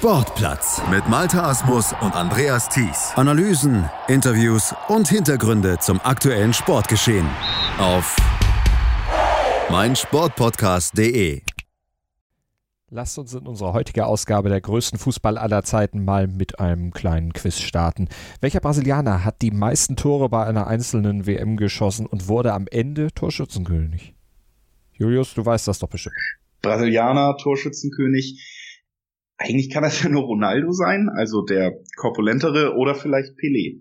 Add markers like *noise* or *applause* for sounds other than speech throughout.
Sportplatz mit Malta Asmus und Andreas Thies. Analysen, Interviews und Hintergründe zum aktuellen Sportgeschehen auf meinsportpodcast.de. Lasst uns in unserer heutigen Ausgabe der größten Fußball aller Zeiten mal mit einem kleinen Quiz starten. Welcher Brasilianer hat die meisten Tore bei einer einzelnen WM geschossen und wurde am Ende Torschützenkönig? Julius, du weißt das doch bestimmt. Brasilianer, Torschützenkönig. Eigentlich kann das ja nur Ronaldo sein, also der korpulentere oder vielleicht Pelé.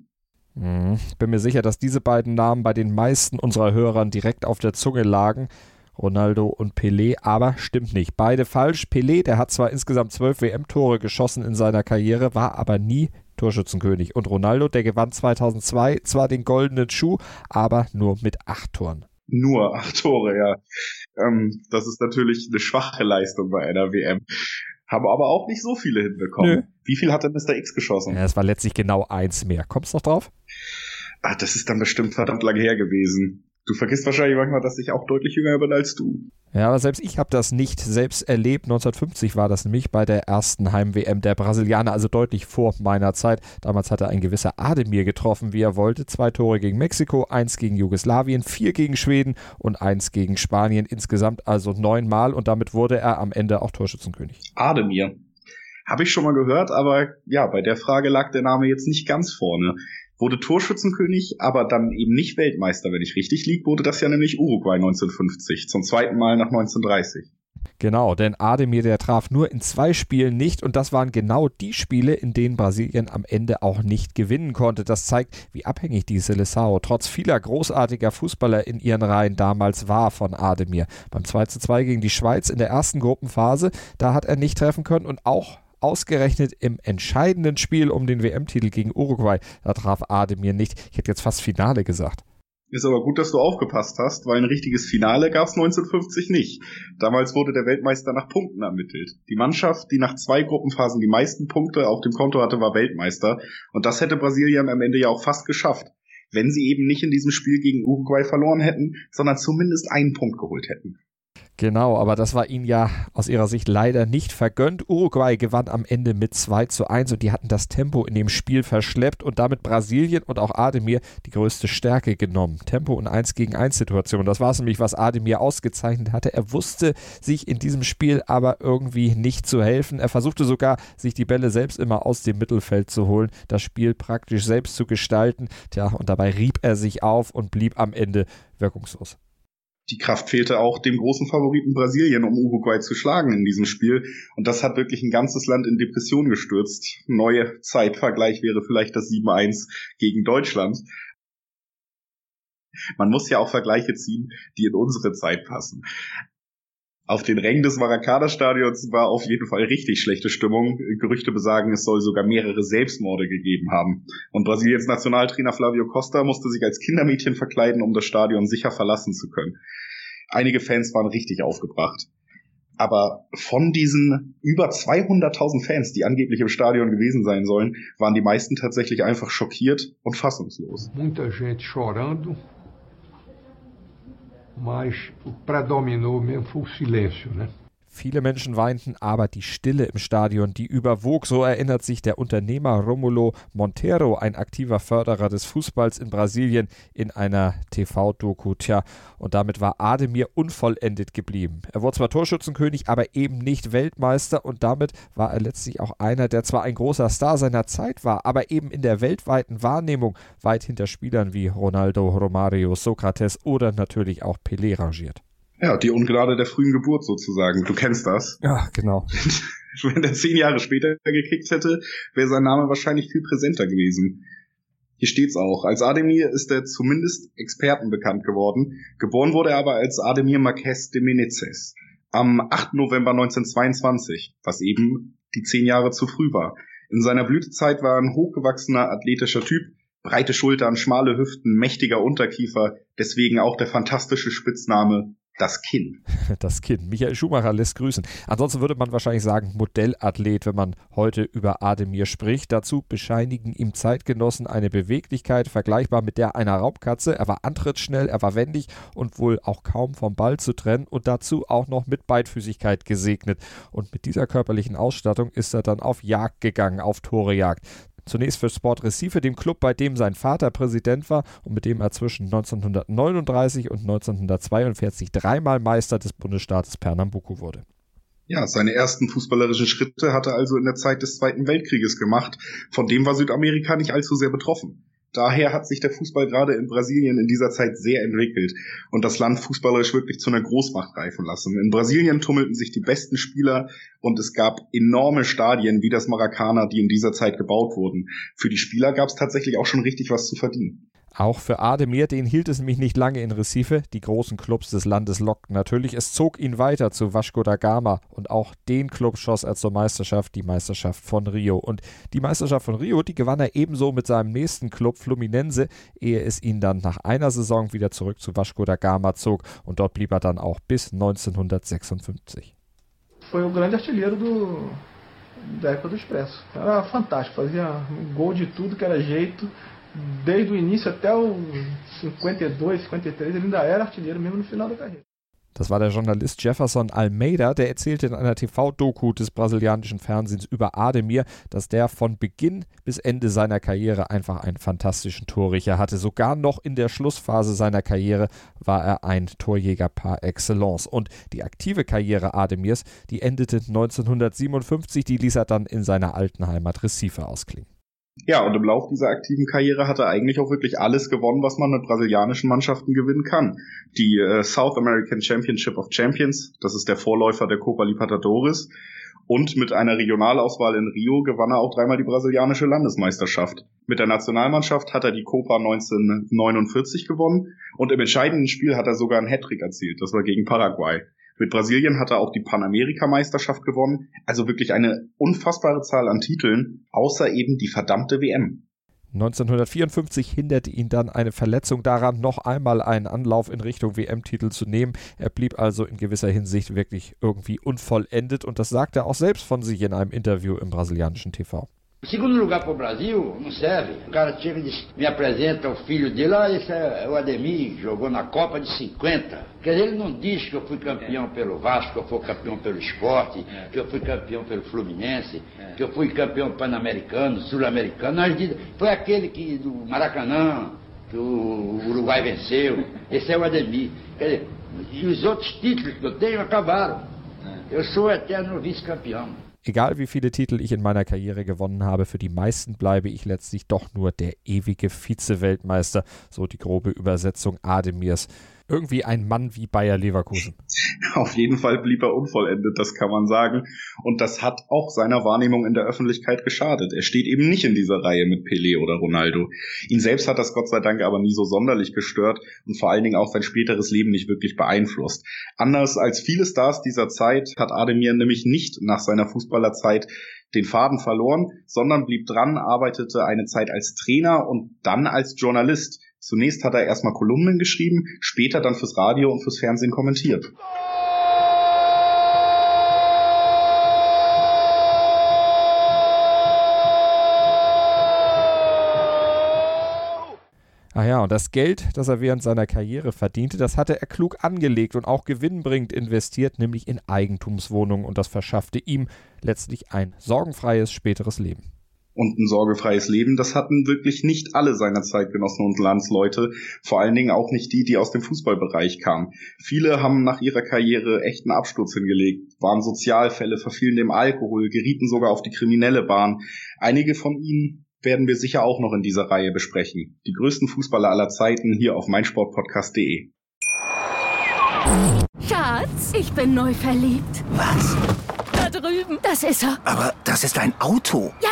Hm, bin mir sicher, dass diese beiden Namen bei den meisten unserer Hörern direkt auf der Zunge lagen. Ronaldo und Pelé, aber stimmt nicht. Beide falsch. Pelé, der hat zwar insgesamt zwölf WM-Tore geschossen in seiner Karriere, war aber nie Torschützenkönig. Und Ronaldo, der gewann 2002 zwar den goldenen Schuh, aber nur mit acht Toren. Nur acht Tore, ja. Ähm, das ist natürlich eine schwache Leistung bei einer WM. Haben aber auch nicht so viele hinbekommen. Nö. Wie viel hat denn Mr. X geschossen? Ja, es war letztlich genau eins mehr. Kommst du noch drauf? Ah, das ist dann bestimmt verdammt lange her gewesen. Du vergisst wahrscheinlich manchmal, dass ich auch deutlich jünger bin als du. Ja, aber selbst ich habe das nicht selbst erlebt. 1950 war das nämlich bei der ersten Heim-WM der Brasilianer, also deutlich vor meiner Zeit. Damals hatte ein gewisser Ademir getroffen, wie er wollte. Zwei Tore gegen Mexiko, eins gegen Jugoslawien, vier gegen Schweden und eins gegen Spanien. Insgesamt also neunmal und damit wurde er am Ende auch Torschützenkönig. Ademir. Habe ich schon mal gehört, aber ja, bei der Frage lag der Name jetzt nicht ganz vorne wurde Torschützenkönig, aber dann eben nicht Weltmeister, wenn ich richtig liege, wurde das ja nämlich Uruguay 1950, zum zweiten Mal nach 1930. Genau, denn Ademir, der traf nur in zwei Spielen nicht und das waren genau die Spiele, in denen Brasilien am Ende auch nicht gewinnen konnte. Das zeigt, wie abhängig die Seleção trotz vieler großartiger Fußballer in ihren Reihen damals war von Ademir. Beim 2:2 gegen die Schweiz in der ersten Gruppenphase, da hat er nicht treffen können und auch ausgerechnet im entscheidenden Spiel um den WM-Titel gegen Uruguay, da traf Ademir nicht. Ich hätte jetzt fast Finale gesagt. Ist aber gut, dass du aufgepasst hast, weil ein richtiges Finale gab es 1950 nicht. Damals wurde der Weltmeister nach Punkten ermittelt. Die Mannschaft, die nach zwei Gruppenphasen die meisten Punkte auf dem Konto hatte, war Weltmeister. Und das hätte Brasilien am Ende ja auch fast geschafft, wenn sie eben nicht in diesem Spiel gegen Uruguay verloren hätten, sondern zumindest einen Punkt geholt hätten. Genau, aber das war ihnen ja aus ihrer Sicht leider nicht vergönnt. Uruguay gewann am Ende mit 2 zu 1 und die hatten das Tempo in dem Spiel verschleppt und damit Brasilien und auch Ademir die größte Stärke genommen. Tempo und 1 gegen 1 Situation. Das war es nämlich, was Ademir ausgezeichnet hatte. Er wusste sich in diesem Spiel aber irgendwie nicht zu helfen. Er versuchte sogar, sich die Bälle selbst immer aus dem Mittelfeld zu holen, das Spiel praktisch selbst zu gestalten. Tja, und dabei rieb er sich auf und blieb am Ende wirkungslos die Kraft fehlte auch dem großen Favoriten Brasilien, um Uruguay zu schlagen in diesem Spiel. Und das hat wirklich ein ganzes Land in Depression gestürzt. Neue Zeitvergleich wäre vielleicht das 7-1 gegen Deutschland. Man muss ja auch Vergleiche ziehen, die in unsere Zeit passen. Auf den Rängen des Maracana-Stadions war auf jeden Fall richtig schlechte Stimmung. Gerüchte besagen, es soll sogar mehrere Selbstmorde gegeben haben. Und Brasiliens Nationaltrainer Flavio Costa musste sich als Kindermädchen verkleiden, um das Stadion sicher verlassen zu können. Einige Fans waren richtig aufgebracht. Aber von diesen über 200.000 Fans, die angeblich im Stadion gewesen sein sollen, waren die meisten tatsächlich einfach schockiert und fassungslos. Mas o predominou mesmo foi o silêncio, né? Viele Menschen weinten, aber die Stille im Stadion, die überwog. So erinnert sich der Unternehmer Romulo Monteiro, ein aktiver Förderer des Fußballs in Brasilien, in einer TV-Doku. Tja, und damit war Ademir unvollendet geblieben. Er wurde zwar Torschützenkönig, aber eben nicht Weltmeister und damit war er letztlich auch einer, der zwar ein großer Star seiner Zeit war, aber eben in der weltweiten Wahrnehmung weit hinter Spielern wie Ronaldo, Romario, Sokrates oder natürlich auch Pelé rangiert. Ja, die Ungnade der frühen Geburt sozusagen. Du kennst das. *laughs* Ja, genau. Wenn er zehn Jahre später gekickt hätte, wäre sein Name wahrscheinlich viel präsenter gewesen. Hier steht's auch. Als Ademir ist er zumindest Experten bekannt geworden. Geboren wurde er aber als Ademir Marquez de Menezes am 8. November 1922, was eben die zehn Jahre zu früh war. In seiner Blütezeit war er ein hochgewachsener, athletischer Typ, breite Schultern, schmale Hüften, mächtiger Unterkiefer, deswegen auch der fantastische Spitzname das Kinn. *laughs* Das Kinn. Michael Schumacher lässt grüßen. Ansonsten würde man wahrscheinlich sagen Modellathlet, wenn man heute über Ademir spricht. Dazu bescheinigen ihm Zeitgenossen eine Beweglichkeit vergleichbar mit der einer Raubkatze. Er war antrittsschnell, er war wendig und wohl auch kaum vom Ball zu trennen und dazu auch noch mit Beidfüßigkeit gesegnet. Und mit dieser körperlichen Ausstattung ist er dann auf Jagd gegangen, auf Torejagd. Zunächst für Sport Recife, dem Club, bei dem sein Vater Präsident war und mit dem er zwischen 1939 und 1942 dreimal Meister des Bundesstaates Pernambuco wurde. Ja, seine ersten fußballerischen Schritte hat er also in der Zeit des Zweiten Weltkrieges gemacht. Von dem war Südamerika nicht allzu sehr betroffen. Daher hat sich der Fußball gerade in Brasilien in dieser Zeit sehr entwickelt und das Land fußballerisch wirklich zu einer Großmacht reifen lassen. In Brasilien tummelten sich die besten Spieler und es gab enorme Stadien wie das Maracana, die in dieser Zeit gebaut wurden. Für die Spieler gab es tatsächlich auch schon richtig was zu verdienen. Auch für Ademir, den hielt es nämlich nicht lange in Recife. Die großen Clubs des Landes lockten natürlich. Es zog ihn weiter zu Vasco da Gama und auch den Club schoss er zur Meisterschaft, die Meisterschaft von Rio. Und die Meisterschaft von Rio, die gewann er ebenso mit seinem nächsten Club Fluminense, ehe es ihn dann nach einer Saison wieder zurück zu Vasco da Gama zog. Und dort blieb er dann auch bis 1956. Foi o grande artilheiro do, da época do Expresso. Era fantástico, fazia gol de tudo que era jeito. Desde o início até o 52, 53, ele ainda era artilheiro mesmo no final da carreira. Das war der Journalist Jefferson Almeida, der erzählte in einer TV-Doku des brasilianischen Fernsehens über Ademir, dass der von Beginn bis Ende seiner Karriere einfach einen fantastischen Torrichter hatte. Sogar noch in der Schlussphase seiner Karriere war er ein Torjäger par excellence. Und die aktive Karriere Ademirs, die endete 1957, die ließ er dann in seiner alten Heimat Recife ausklingen. Ja, und im Lauf dieser aktiven Karriere hat er eigentlich auch wirklich alles gewonnen, was man mit brasilianischen Mannschaften gewinnen kann. Die äh, South American Championship of Champions, das ist der Vorläufer der Copa Libertadores. Und mit einer Regionalauswahl in Rio gewann er auch dreimal die brasilianische Landesmeisterschaft. Mit der Nationalmannschaft hat er die Copa 1949 gewonnen und im entscheidenden Spiel hat er sogar einen Hattrick erzielt. Das war gegen Paraguay. Mit Brasilien hat er auch die Panamerika-Meisterschaft gewonnen. Also wirklich eine unfassbare Zahl an Titeln, außer eben die verdammte WM. 1954 hinderte ihn dann eine Verletzung daran, noch einmal einen Anlauf in Richtung WM-Titel zu nehmen. Er blieb also in gewisser Hinsicht wirklich irgendwie unvollendet und das sagte er auch selbst von sich in einem Interview im brasilianischen TV. Segundo lugar para o Brasil, não serve. O cara chega e diz, me apresenta o filho dele, ah, esse é o Ademir, jogou na Copa de 50. Quer dizer, ele não diz que eu fui campeão pelo Vasco, que eu fui campeão pelo esporte, que eu fui campeão pelo Fluminense, que eu fui campeão pan-americano, sul-americano. Nós diz, foi aquele que do Maracanã, que o Uruguai venceu. *laughs* Esse é o Ademir. Quer dizer, e os outros títulos que eu tenho acabaram. Eu sou o eterno vice-campeão. Egal wie viele Titel ich in meiner Karriere gewonnen habe, für die meisten bleibe ich letztlich doch nur der ewige Vize-Weltmeister, so die grobe Übersetzung Ademirs irgendwie ein Mann wie Bayer Leverkusen. Auf jeden Fall blieb er unvollendet, das kann man sagen. Und das hat auch seiner Wahrnehmung in der Öffentlichkeit geschadet. Er steht eben nicht in dieser Reihe mit Pelé oder Ronaldo. Ihn selbst hat das Gott sei Dank aber nie so sonderlich gestört und vor allen Dingen auch sein späteres Leben nicht wirklich beeinflusst. Anders als viele Stars dieser Zeit hat Ademir nämlich nicht nach seiner Fußballerzeit den Faden verloren, sondern blieb dran, arbeitete eine Zeit als Trainer und dann als Journalist. Zunächst hat er erstmal Kolumnen geschrieben, später dann fürs Radio und fürs Fernsehen kommentiert. Ah ja, und das Geld, das er während seiner Karriere verdiente, das hatte er klug angelegt und auch gewinnbringend investiert, nämlich in Eigentumswohnungen und das verschaffte ihm letztlich ein sorgenfreies späteres Leben und ein sorgefreies Leben, das hatten wirklich nicht alle seiner Zeitgenossen und Landsleute, vor allen Dingen auch nicht die, die aus dem Fußballbereich kamen. Viele haben nach ihrer Karriere echten Absturz hingelegt, waren Sozialfälle, verfielen dem Alkohol, gerieten sogar auf die kriminelle Bahn. Einige von ihnen werden wir sicher auch noch in dieser Reihe besprechen. Die größten Fußballer aller Zeiten hier auf meinsportpodcast.de. Schatz, ich bin neu verliebt. Was? Da drüben. Das ist er. Aber das ist ein Auto. Ja,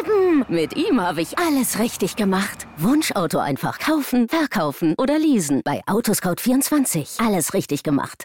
eben. Mit ihm habe ich alles richtig gemacht. Wunschauto einfach kaufen, verkaufen oder leasen. Bei Autoscout24. Alles richtig gemacht.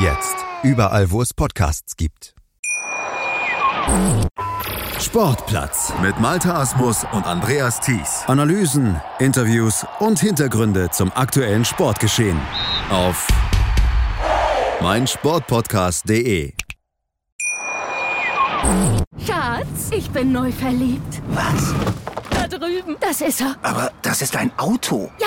Jetzt überall, wo es Podcasts gibt. Sportplatz mit Malta Asmus und Andreas Thies. Analysen, Interviews und Hintergründe zum aktuellen Sportgeschehen auf meinsportpodcast.de. Schatz, ich bin neu verliebt. Was? Da drüben. Das ist er. Aber das ist ein Auto. Ja,